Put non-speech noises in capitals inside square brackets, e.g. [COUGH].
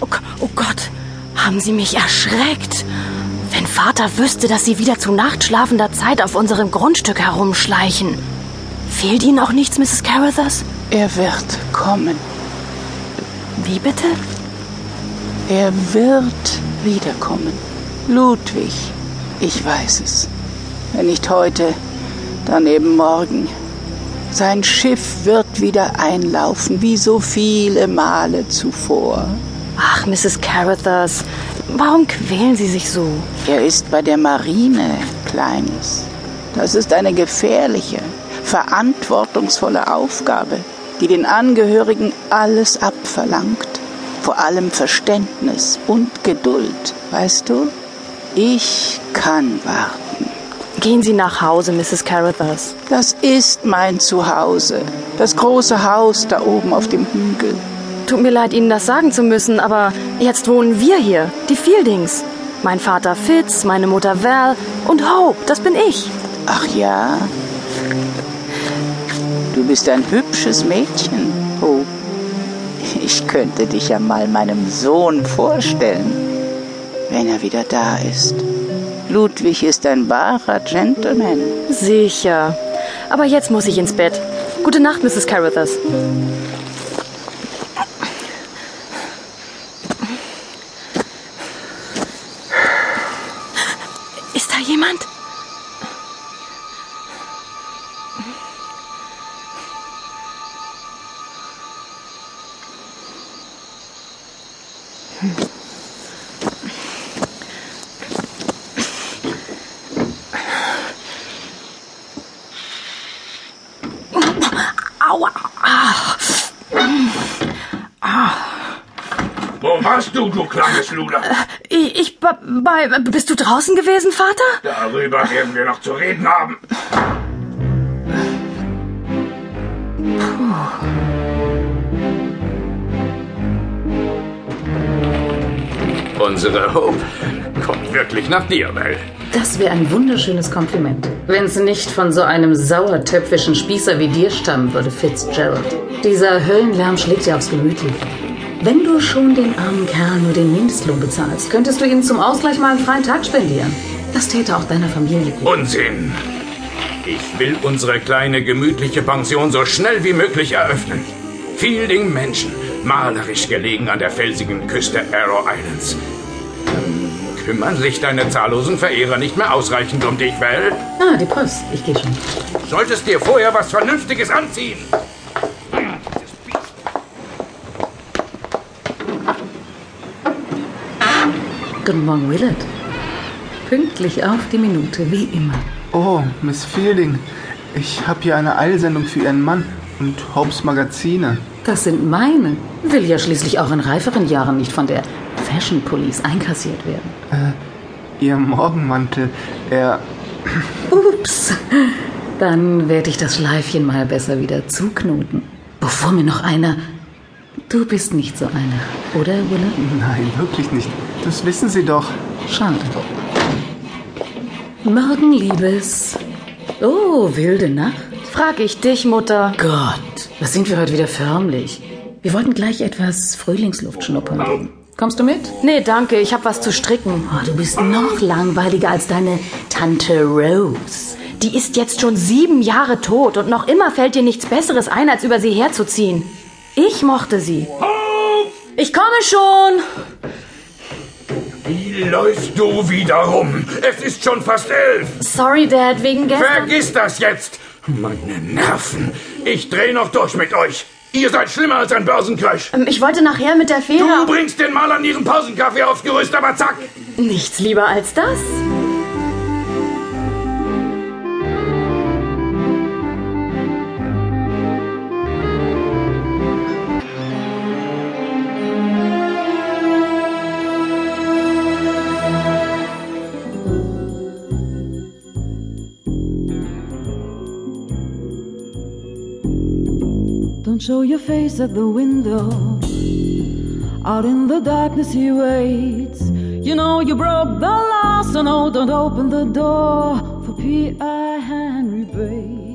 Oh, oh Gott, haben Sie mich erschreckt. Wenn Vater wüsste, dass Sie wieder zu nachtschlafender Zeit auf unserem Grundstück herumschleichen. Fehlt Ihnen auch nichts, Mrs. Carruthers? Er wird kommen. Wie bitte? Er wird wiederkommen. Ludwig, ich weiß es. Wenn nicht heute, dann eben morgen. Sein Schiff wird wieder einlaufen, wie so viele Male zuvor. Ach, Mrs. Carruthers, warum quälen Sie sich so? Er ist bei der Marine, Kleines. Das ist eine gefährliche, verantwortungsvolle Aufgabe, die den Angehörigen alles abverlangt. Vor allem Verständnis und Geduld, weißt du? Ich kann warten. Gehen Sie nach Hause, Mrs. Carruthers. Das ist mein Zuhause. Das große Haus da oben auf dem Hügel. Tut mir leid, Ihnen das sagen zu müssen, aber jetzt wohnen wir hier, die Fieldings. Mein Vater Fitz, meine Mutter Val und Hope, das bin ich. Ach ja? Du bist ein hübsches Mädchen, Hope. Ich könnte dich ja mal meinem Sohn vorstellen, wenn er wieder da ist. Ludwig ist ein wahrer Gentleman. Sicher. Aber jetzt muss ich ins Bett. Gute Nacht, Mrs. Carruthers. Ist da jemand? Aua. Wo warst du, du kleines Luder? Ich, ich bei, bei, bist du draußen gewesen, Vater? Darüber werden wir noch zu reden haben. Unsere Hope wirklich nach dir, Bell. Das wäre ein wunderschönes Kompliment. Wenn es nicht von so einem sauertöpfischen Spießer wie dir stammen würde, Fitzgerald. Dieser Höllenlärm schlägt dir aufs Gemütliche. Wenn du schon den armen Kerl nur den Mindestlohn bezahlst, könntest du ihm zum Ausgleich mal einen freien Tag spendieren. Das täte auch deiner Familie gut. Unsinn! Ich will unsere kleine gemütliche Pension so schnell wie möglich eröffnen. Fielding Menschen, malerisch gelegen an der felsigen Küste Arrow Islands. Kümmern sich deine zahllosen Verehrer nicht mehr ausreichend um dich, Val? Ah, die Post. Ich gehe schon. Solltest dir vorher was Vernünftiges anziehen. Guten Morgen, Willard. Pünktlich auf die Minute, wie immer. Oh, Miss Fielding, ich habe hier eine Eilsendung für Ihren Mann und Hopes Magazine. Das sind meine. Will ja schließlich auch in reiferen Jahren nicht von der Fashion Police einkassiert werden. Ihr Morgenmantel, er... [LAUGHS] Ups. Dann werde ich das Schleifchen mal besser wieder zuknoten. Bevor mir noch einer. Du bist nicht so einer, oder, Willard? Nein, wirklich nicht. Das wissen Sie doch. Schade. Morgen, Liebes. Oh, wilde Nacht. Frag ich dich, Mutter. Gott, was sind wir heute wieder förmlich? Wir wollten gleich etwas Frühlingsluft schnuppern. Kommst du mit? Nee, danke, ich hab was zu stricken. Oh, du bist noch langweiliger als deine Tante Rose. Die ist jetzt schon sieben Jahre tot und noch immer fällt dir nichts Besseres ein, als über sie herzuziehen. Ich mochte sie. Ich komme schon. Wie läufst du wieder rum? Es ist schon fast elf. Sorry, Dad, wegen gestern. Vergiss das jetzt. Meine Nerven. Ich dreh noch durch mit euch. Ihr seid schlimmer als ein Börsencrash. Ähm, Ich wollte nachher mit der Du Fähre... bringst den Malern ihren Pausenkaffee aufs Gerüst, aber zack. Nichts lieber als das. Don't show your face at the window. Out in the darkness he waits. You know you broke the law, so no, don't open the door for P.I. Henry Bates.